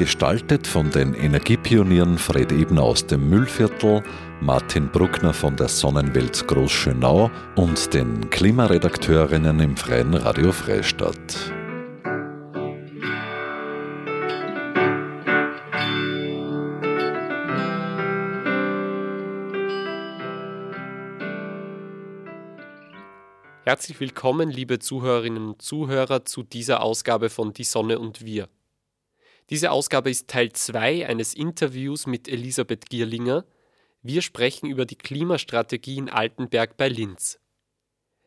Gestaltet von den Energiepionieren Fred Ebner aus dem Müllviertel, Martin Bruckner von der Sonnenwelt Großschönau und den Klimaredakteurinnen im Freien Radio Freistadt. Herzlich willkommen, liebe Zuhörerinnen und Zuhörer, zu dieser Ausgabe von Die Sonne und wir. Diese Ausgabe ist Teil 2 eines Interviews mit Elisabeth Gierlinger. Wir sprechen über die Klimastrategie in Altenberg bei Linz.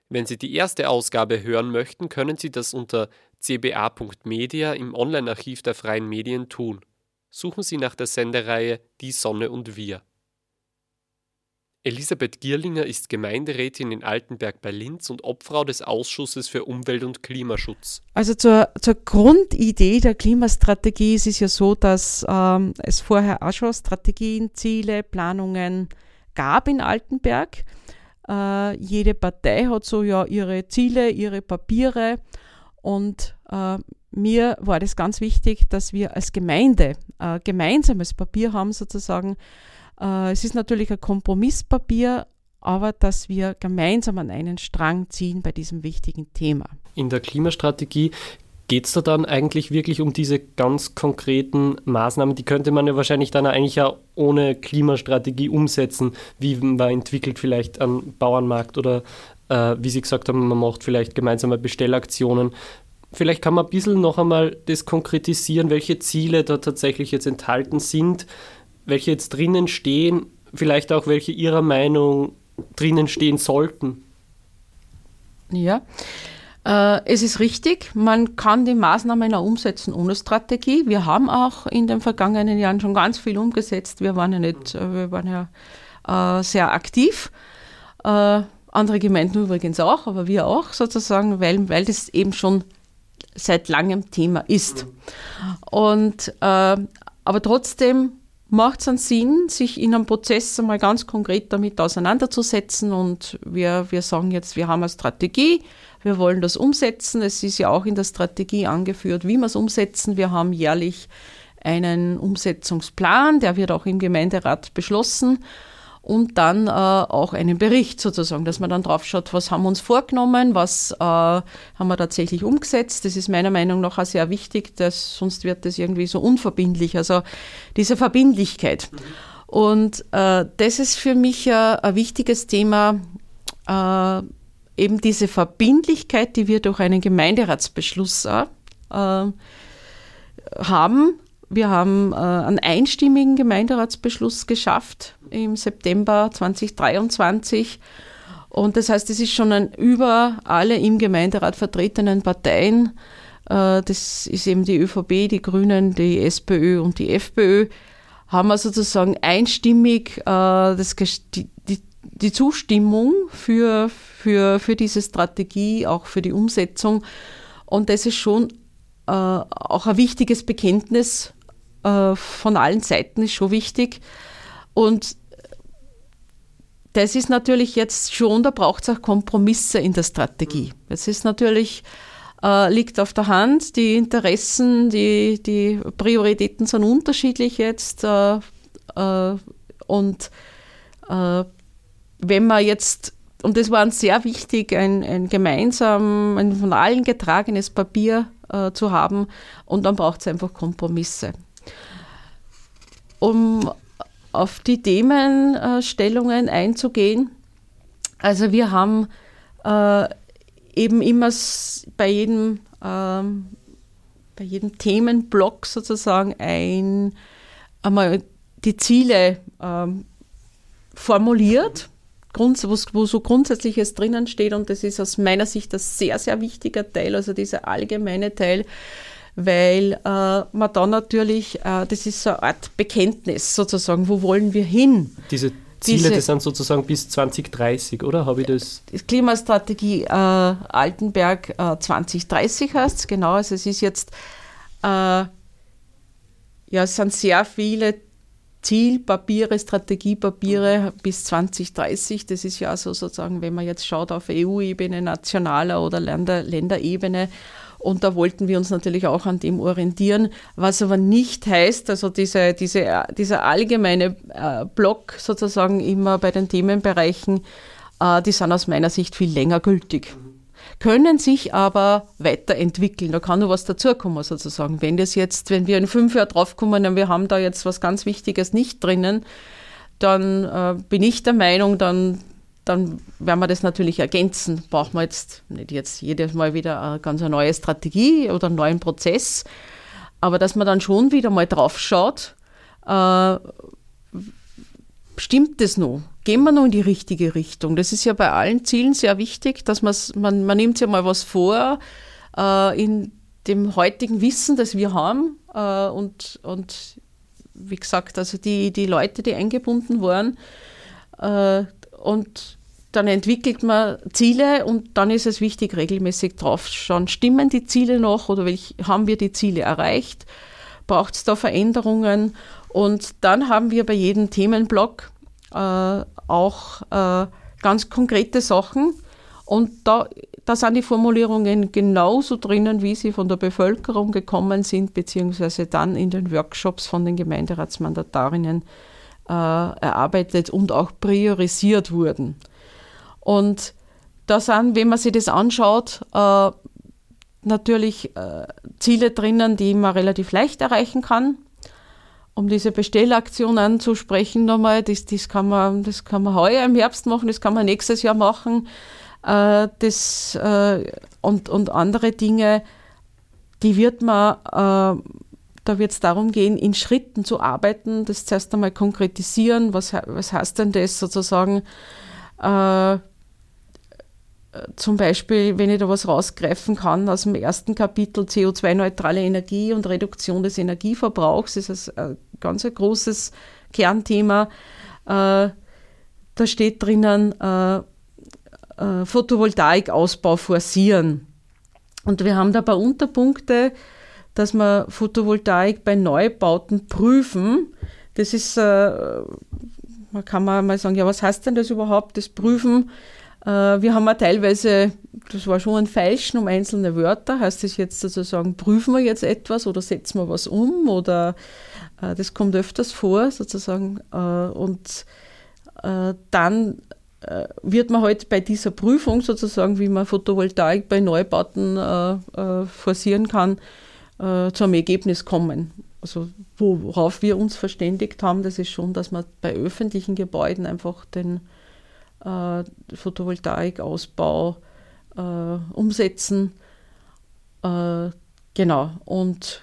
Wenn Sie die erste Ausgabe hören möchten, können Sie das unter cba.media im Online-Archiv der freien Medien tun. Suchen Sie nach der Sendereihe Die Sonne und wir. Elisabeth Gierlinger ist Gemeinderätin in Altenberg bei Linz und Obfrau des Ausschusses für Umwelt- und Klimaschutz. Also zur, zur Grundidee der Klimastrategie ist es ja so, dass ähm, es vorher auch schon Strategien, Ziele, Planungen gab in Altenberg. Äh, jede Partei hat so ja ihre Ziele, ihre Papiere und äh, mir war das ganz wichtig, dass wir als Gemeinde äh, gemeinsames Papier haben sozusagen, äh, es ist natürlich ein Kompromisspapier, aber dass wir gemeinsam an einen Strang ziehen bei diesem wichtigen Thema. In der Klimastrategie geht es da dann eigentlich wirklich um diese ganz konkreten Maßnahmen? Die könnte man ja wahrscheinlich dann eigentlich ja ohne Klimastrategie umsetzen, wie man entwickelt vielleicht einen Bauernmarkt oder äh, wie Sie gesagt haben, man macht vielleicht gemeinsame Bestellaktionen. Vielleicht kann man ein bisschen noch einmal das konkretisieren, welche Ziele da tatsächlich jetzt enthalten sind, welche jetzt drinnen stehen, vielleicht auch welche Ihrer Meinung drinnen stehen sollten. Ja, äh, es ist richtig, man kann die Maßnahmen auch umsetzen ohne Strategie. Wir haben auch in den vergangenen Jahren schon ganz viel umgesetzt. Wir waren ja nicht, äh, wir waren ja äh, sehr aktiv. Andere Gemeinden übrigens auch, aber wir auch sozusagen, weil, weil das eben schon seit langem Thema ist. Und, aber trotzdem macht es einen Sinn, sich in einem Prozess einmal ganz konkret damit auseinanderzusetzen. Und wir, wir sagen jetzt, wir haben eine Strategie, wir wollen das umsetzen. Es ist ja auch in der Strategie angeführt, wie wir es umsetzen. Wir haben jährlich einen Umsetzungsplan, der wird auch im Gemeinderat beschlossen und dann äh, auch einen Bericht sozusagen, dass man dann drauf schaut, was haben wir uns vorgenommen, was äh, haben wir tatsächlich umgesetzt. Das ist meiner Meinung nach auch sehr wichtig, dass sonst wird das irgendwie so unverbindlich. Also diese Verbindlichkeit. Mhm. Und äh, das ist für mich ein, wichtiges Thema, äh, eben diese Verbindlichkeit, die wir durch einen Gemeinderatsbeschluss äh, haben, wir haben äh, einen einstimmigen Gemeinderatsbeschluss geschafft im September 2023. Und das heißt, es ist schon ein über alle im Gemeinderat vertretenen Parteien, äh, das ist eben die ÖVP, die Grünen, die SPÖ und die FPÖ, haben wir sozusagen einstimmig äh, das, die, die, Zustimmung für, für, für diese Strategie, auch für die Umsetzung. Und das ist schon äh, auch ein wichtiges Bekenntnis äh, von allen Seiten ist schon wichtig. Und das ist natürlich jetzt schon, da braucht es auch Kompromisse in der Strategie. Es ist natürlich, äh, liegt auf der Hand, die Interessen, die, die Prioritäten sind unterschiedlich jetzt. Äh, äh, und äh, wenn man jetzt, und das war uns sehr wichtig, ein, ein gemeinsam, ein von allen getragenes Papier äh, zu haben, und dann braucht es einfach Kompromisse um auf die Themenstellungen einzugehen. Also wir haben äh, eben immer bei jedem, ähm, bei jedem Themenblock sozusagen ein, einmal die Ziele ähm, formuliert, Grund, wo, wo so Grundsätzliches drinnen steht und das ist aus meiner Sicht ein sehr, sehr wichtiger Teil, also dieser allgemeine Teil, weil äh, man dann natürlich, äh, das ist so eine Art Bekenntnis sozusagen, wo wollen wir hin? Diese Ziele, das sind sozusagen bis 2030, oder? Habe ich das? Die Klimastrategie äh, Altenberg äh, 2030 heißt es, genau. Also es ist jetzt, äh, ja, es sind sehr viele Zielpapiere, Strategiepapiere bis 2030. Das ist ja so sozusagen, wenn man jetzt schaut auf EU-Ebene, nationaler oder Länder, Länderebene, und da wollten wir uns natürlich auch an dem orientieren, was aber nicht heißt, also diese, diese, dieser allgemeine äh, Block sozusagen immer bei den Themenbereichen, äh, die sind aus meiner Sicht viel länger gültig. Können sich aber weiterentwickeln. Da kann nur was dazukommen sozusagen. Wenn das jetzt, wenn wir in fünf Jahren draufkommen und wir haben da jetzt was ganz Wichtiges nicht drinnen, dann äh, bin ich der Meinung, dann dann werden wir das natürlich ergänzen. Brauchen wir jetzt nicht jetzt jedes Mal wieder eine ganz neue Strategie oder einen neuen Prozess, aber dass man dann schon wieder mal drauf schaut, äh, stimmt das noch? Gehen wir noch in die richtige Richtung? Das ist ja bei allen Zielen sehr wichtig, dass man, man nimmt sich mal was vor äh, in dem heutigen Wissen, das wir haben äh, und, und wie gesagt, also die, die Leute, die eingebunden waren, äh, und dann entwickelt man Ziele und dann ist es wichtig, regelmäßig drauf schauen, stimmen die Ziele noch oder welch, haben wir die Ziele erreicht? Braucht es da Veränderungen? Und dann haben wir bei jedem Themenblock äh, auch äh, ganz konkrete Sachen und da, da sind die Formulierungen genauso drinnen, wie sie von der Bevölkerung gekommen sind, beziehungsweise dann in den Workshops von den Gemeinderatsmandatarinnen äh, erarbeitet und auch priorisiert wurden. Und da sind, wenn man sich das anschaut, äh, natürlich äh, Ziele drinnen, die man relativ leicht erreichen kann. Um diese Bestellaktion anzusprechen nochmal, das, das, kann man, das kann man heuer im Herbst machen, das kann man nächstes Jahr machen. Äh, das, äh, und, und andere Dinge, die wird man äh, da wird es darum gehen, in Schritten zu arbeiten, das zuerst einmal konkretisieren. Was, was heißt denn das sozusagen? Äh, zum Beispiel, wenn ich da was rausgreifen kann aus dem ersten Kapitel CO2-neutrale Energie und Reduktion des Energieverbrauchs, das ist ein ganz ein großes Kernthema. Äh, da steht drinnen, äh, äh, Photovoltaikausbau forcieren. Und wir haben da ein paar Unterpunkte, dass wir Photovoltaik bei Neubauten prüfen. Das ist, äh, man kann mal sagen, ja, was heißt denn das überhaupt, das Prüfen? Äh, wir haben ja teilweise, das war schon ein Feilschen um einzelne Wörter, heißt das jetzt sozusagen, prüfen wir jetzt etwas oder setzen wir was um oder äh, das kommt öfters vor sozusagen äh, und äh, dann äh, wird man halt bei dieser Prüfung sozusagen, wie man Photovoltaik bei Neubauten forcieren kann, äh, zu einem Ergebnis kommen. Also worauf wir uns verständigt haben, das ist schon, dass man bei öffentlichen Gebäuden einfach den äh, Photovoltaikausbau äh, umsetzen. Äh, genau. Und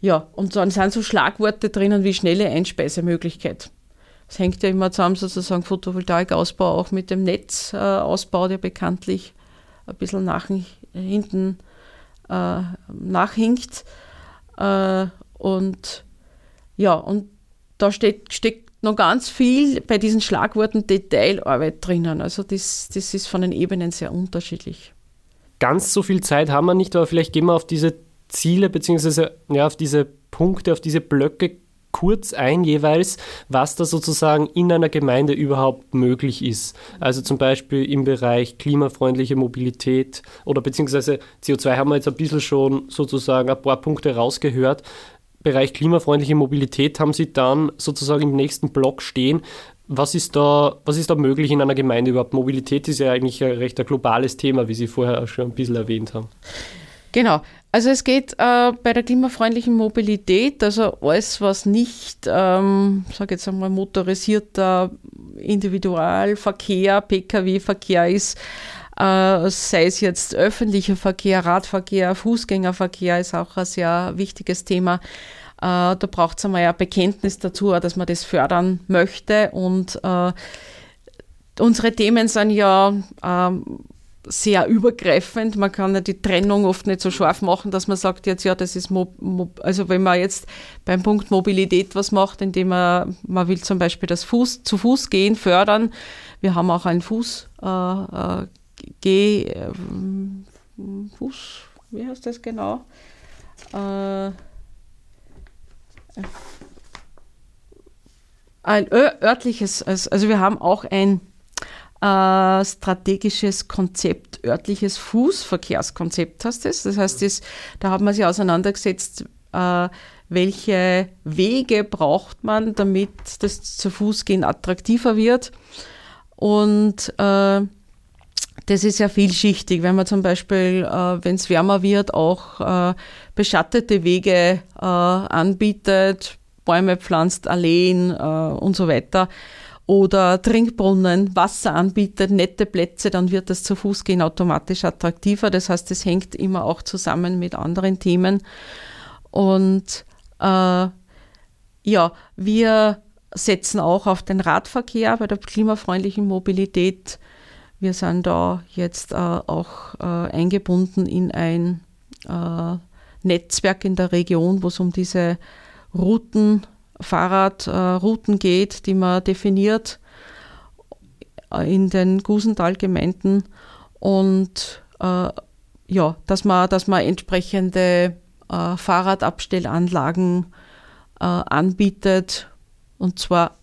ja, und dann sind so Schlagworte drinnen wie schnelle Einspeisemöglichkeit. Das hängt ja immer zusammen, sozusagen Photovoltaikausbau auch mit dem Netzausbau, der bekanntlich ein bisschen nach hinten äh, nachhinkt. Äh, und ja, und da steht, steckt noch ganz viel bei diesen Schlagworten Detailarbeit drinnen. Also das, das ist von den Ebenen sehr unterschiedlich. Ganz so viel Zeit haben wir nicht, aber vielleicht gehen wir auf diese Ziele bzw. Ja, auf diese Punkte, auf diese Blöcke kurz ein jeweils, was da sozusagen in einer Gemeinde überhaupt möglich ist. Also zum Beispiel im Bereich klimafreundliche Mobilität oder beziehungsweise CO2 haben wir jetzt ein bisschen schon sozusagen ein paar Punkte rausgehört. Bereich klimafreundliche Mobilität haben Sie dann sozusagen im nächsten Block stehen. Was ist, da, was ist da möglich in einer Gemeinde überhaupt? Mobilität ist ja eigentlich ein recht ein globales Thema, wie Sie vorher schon ein bisschen erwähnt haben. Genau. Also es geht äh, bei der klimafreundlichen Mobilität, also alles, was nicht, ähm, sage jetzt einmal, motorisierter Individualverkehr, Pkw-Verkehr ist, äh, sei es jetzt öffentlicher Verkehr, Radverkehr, Fußgängerverkehr, ist auch ein sehr wichtiges Thema. Äh, da braucht es einmal ein Bekenntnis dazu, dass man das fördern möchte. Und äh, unsere Themen sind ja ähm, sehr übergreifend. Man kann ja die Trennung oft nicht so scharf machen, dass man sagt, jetzt ja, das ist, Mo Mo also wenn man jetzt beim Punkt Mobilität was macht, indem man, man will zum Beispiel das Fuß, zu Fuß gehen fördern. Wir haben auch einen Fuß, äh, Geh, äh, Fuß, wie heißt das genau? Äh, ein örtliches, also wir haben auch ein äh, strategisches Konzept, örtliches Fußverkehrskonzept heißt es. Das heißt, das, da hat man sich auseinandergesetzt, äh, welche Wege braucht man, damit das zu Fußgehen attraktiver wird. Und äh, das ist ja vielschichtig, wenn man zum Beispiel, äh, wenn es wärmer wird, auch äh, beschattete Wege äh, anbietet, Bäume pflanzt, Alleen äh, und so weiter oder Trinkbrunnen, Wasser anbietet, nette Plätze, dann wird das zu Fuß gehen automatisch attraktiver. Das heißt, es hängt immer auch zusammen mit anderen Themen. Und äh, ja, wir setzen auch auf den Radverkehr bei der klimafreundlichen Mobilität. Wir sind da jetzt äh, auch äh, eingebunden in ein äh, Netzwerk in der Region, wo es um diese Routen Fahrradrouten geht, die man definiert in den Gusental-Gemeinden und äh, ja, dass man, dass man entsprechende äh, Fahrradabstellanlagen äh, anbietet. Und zwar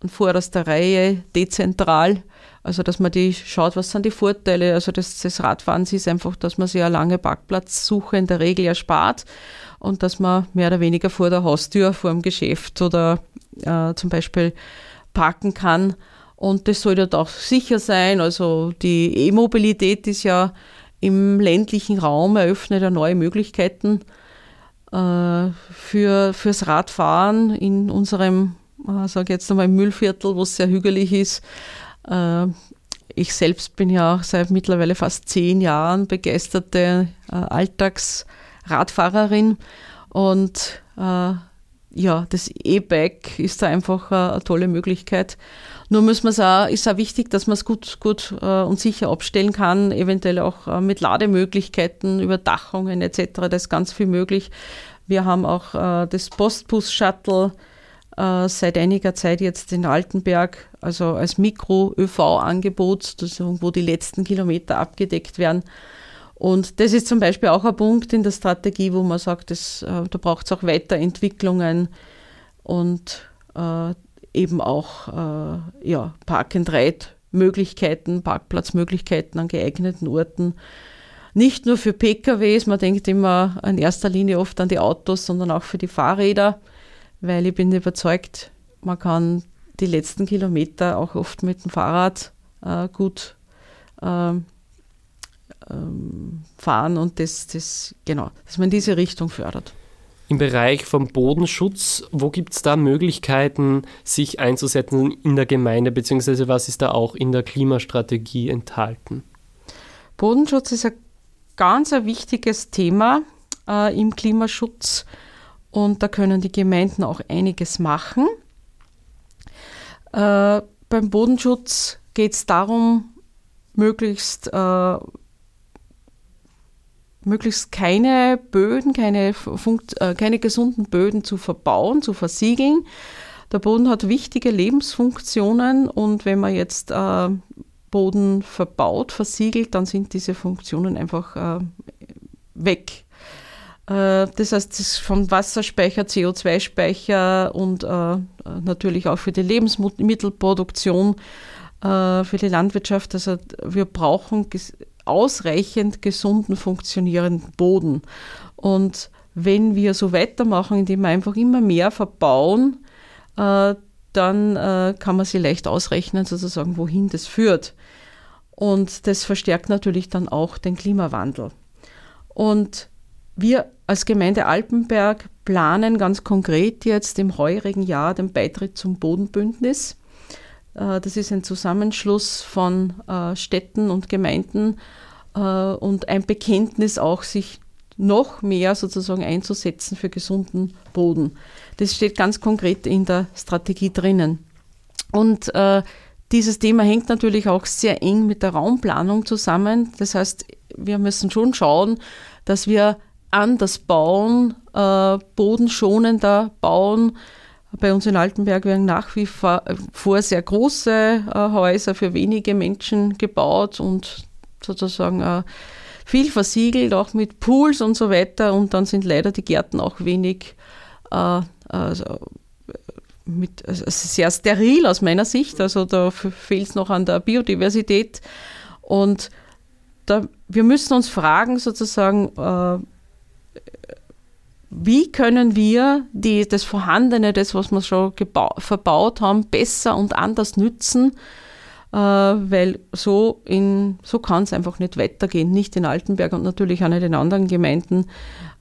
an vorderster Reihe dezentral, also dass man die schaut, was sind die Vorteile. Also des, des Radfahrens ist einfach, dass man sich eine lange Parkplatzsuche in der Regel erspart und dass man mehr oder weniger vor der Haustür, vor dem Geschäft oder äh, zum Beispiel parken kann. Und das soll dort auch sicher sein. Also die E-Mobilität ist ja im ländlichen Raum eröffnet ja neue Möglichkeiten äh, für, fürs Radfahren in unserem, äh, sage jetzt einmal, Müllviertel, wo es sehr hügelig ist. Äh, ich selbst bin ja auch seit mittlerweile fast zehn Jahren begeisterte äh, Alltags- Radfahrerin und äh, ja, das E-Bike ist da einfach äh, eine tolle Möglichkeit. Nur muss man auch, ist auch wichtig, dass man es gut, gut äh, und sicher abstellen kann, eventuell auch äh, mit Lademöglichkeiten, Überdachungen etc. Da ist ganz viel möglich. Wir haben auch das Postbus-Shuttle seit einiger Zeit jetzt in Altenberg, also als Mikro-ÖV-Angebot, wo die letzten Kilometer abgedeckt werden. Und das ist zum Beispiel auch ein Punkt in der Strategie, wo man sagt, das, äh, da braucht es auch Weiterentwicklungen und äh, eben auch äh, ja, Park-and-Ride-Möglichkeiten, Parkplatzmöglichkeiten an geeigneten Orten. Nicht nur für PKWs, man denkt immer in erster Linie oft an die Autos, sondern auch für die Fahrräder, weil ich bin überzeugt, man kann die letzten Kilometer auch oft mit dem Fahrrad äh, gut äh, ähm, fahren und das, das, genau, dass man diese Richtung fördert. Im Bereich vom Bodenschutz, wo gibt es da Möglichkeiten, sich einzusetzen in der Gemeinde, beziehungsweise was ist da auch in der Klimastrategie enthalten? Bodenschutz ist ein ganz ein wichtiges Thema äh, im Klimaschutz und da können die Gemeinden auch einiges machen. Äh, beim Bodenschutz geht es darum, möglichst äh, möglichst keine Böden, keine, Funkt, äh, keine gesunden Böden zu verbauen, zu versiegeln. Der Boden hat wichtige Lebensfunktionen und wenn man jetzt äh, Boden verbaut, versiegelt, dann sind diese Funktionen einfach äh, weg. Äh, das heißt, das vom Wasserspeicher, CO2-Speicher und äh, natürlich auch für die Lebensmittelproduktion, äh, für die Landwirtschaft. Also wir brauchen ausreichend gesunden, funktionierenden Boden. Und wenn wir so weitermachen, indem wir einfach immer mehr verbauen, äh, dann äh, kann man sich leicht ausrechnen, sozusagen, wohin das führt. Und das verstärkt natürlich dann auch den Klimawandel. Und wir als Gemeinde Alpenberg planen ganz konkret jetzt im heurigen Jahr den Beitritt zum Bodenbündnis. Äh, das ist ein Zusammenschluss von äh, Städten und Gemeinden äh, und ein Bekenntnis auch, sich noch mehr sozusagen einzusetzen für gesunden Boden. Das steht ganz konkret in der Strategie drinnen. Und dieses Thema hängt natürlich auch sehr eng mit der Raumplanung zusammen. Das heißt, wir müssen schon schauen, dass wir anders bauen, äh, bodenschonender bauen. Bei uns in Altenberg werden nach wie vor sehr große äh, Häuser für wenige Menschen gebaut und sozusagen äh, viel versiegelt, auch mit Pools und so weiter. Und dann sind leider die Gärten auch wenig äh, also mit, also sehr steril aus meiner Sicht. Also da fehlt es noch an der Biodiversität. Und da, wir müssen uns fragen, sozusagen, äh, wie können wir die, das Vorhandene, das, was wir schon verbaut haben, besser und anders nützen, äh, weil so, so kann es einfach nicht weitergehen, nicht in Altenberg und natürlich auch nicht in anderen Gemeinden.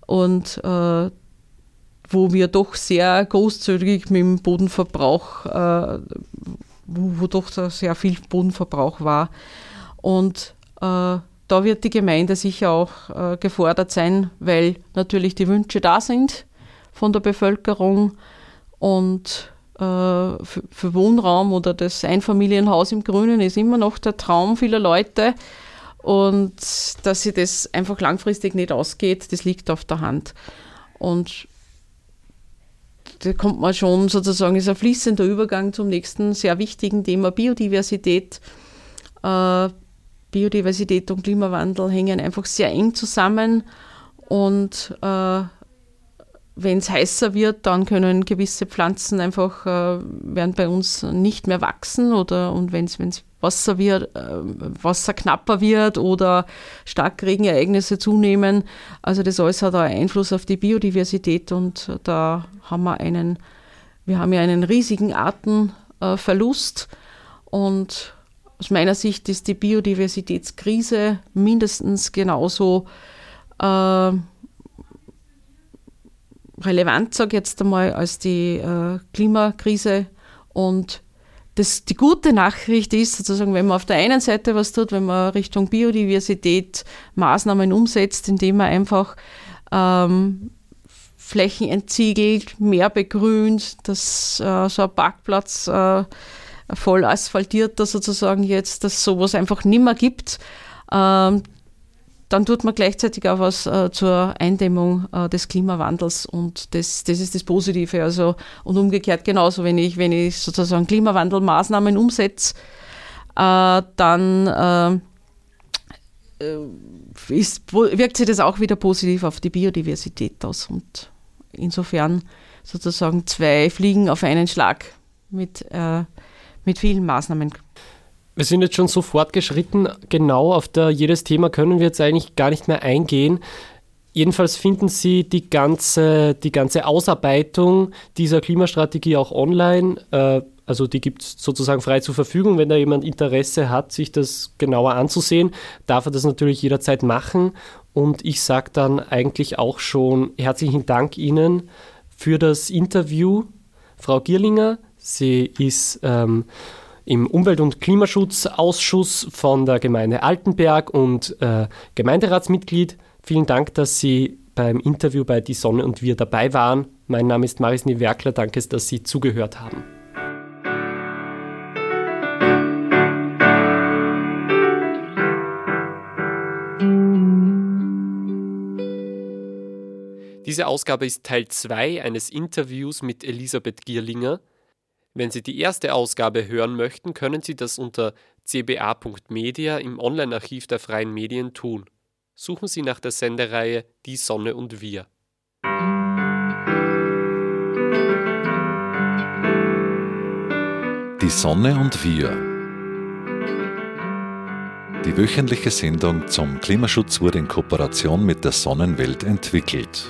Und äh, wo wir doch sehr großzügig mit dem Bodenverbrauch, äh, wo, wo, doch sehr viel Bodenverbrauch war. Und äh, da wird die Gemeinde sicher auch äh, gefordert sein, weil natürlich die Wünsche da sind von der Bevölkerung und äh, für, für, Wohnraum oder das Einfamilienhaus im Grünen ist immer noch der Traum vieler Leute. Und dass sie das einfach langfristig nicht ausgeht, das liegt auf der Hand. Und da kommt man schon sozusagen, ist ein fließender Übergang zum nächsten sehr wichtigen Thema Biodiversität. Äh, Biodiversität und Klimawandel hängen einfach sehr eng zusammen und äh, wenn es heißer wird, dann können gewisse Pflanzen einfach, äh, werden bei uns nicht mehr wachsen oder und wenn es Wasser wird, äh, Wasser knapper wird oder Starkregenereignisse zunehmen. Also das alles hat einen Einfluss auf die Biodiversität und da haben wir einen, wir haben ja einen riesigen Artenverlust und aus meiner Sicht ist die Biodiversitätskrise mindestens genauso äh, relevant, sage ich jetzt einmal, als die äh, Klimakrise. Und das, die gute Nachricht ist sozusagen, wenn man auf der einen Seite was tut, wenn man Richtung Biodiversität Maßnahmen umsetzt, indem man einfach ähm, Flächen entsiegelt, mehr begrünt, dass äh, so ein Parkplatz äh, voll asphaltierter sozusagen jetzt, dass sowas einfach nimmer gibt. Ähm, dann tut man gleichzeitig auch was äh, zur Eindämmung äh, des Klimawandels und das, das ist das Positive. Also, und umgekehrt genauso, wenn ich, wenn ich sozusagen Klimawandelmaßnahmen umsetze, äh, dann ist, wirkt sich das auch wieder positiv auf die Biodiversität aus. Und insofern sozusagen zwei Fliegen auf einen Schlag mit, mit vielen Maßnahmen wir sind jetzt schon so fortgeschritten, genau auf der, jedes Thema können wir jetzt eigentlich gar nicht mehr eingehen. Jedenfalls finden Sie die ganze, die ganze Ausarbeitung dieser Klimastrategie auch online. Äh, also die gibt es sozusagen frei zur Verfügung. Wenn da jemand Interesse hat, sich das genauer anzusehen, darf er das natürlich jederzeit machen. Und ich sage dann eigentlich auch schon herzlichen Dank Ihnen für das Interview, Frau Gierlinger. Sie ist ähm, im Umwelt- und Klimaschutzausschuss von der Gemeinde Altenberg und äh, Gemeinderatsmitglied. Vielen Dank, dass Sie beim Interview bei Die Sonne und wir dabei waren. Mein Name ist Maris Niewerkler. Danke, dass Sie zugehört haben. Diese Ausgabe ist Teil 2 eines Interviews mit Elisabeth Gierlinger. Wenn Sie die erste Ausgabe hören möchten, können Sie das unter cba.media im Online-Archiv der freien Medien tun. Suchen Sie nach der Sendereihe Die Sonne und wir. Die Sonne und wir. Die wöchentliche Sendung zum Klimaschutz wurde in Kooperation mit der Sonnenwelt entwickelt.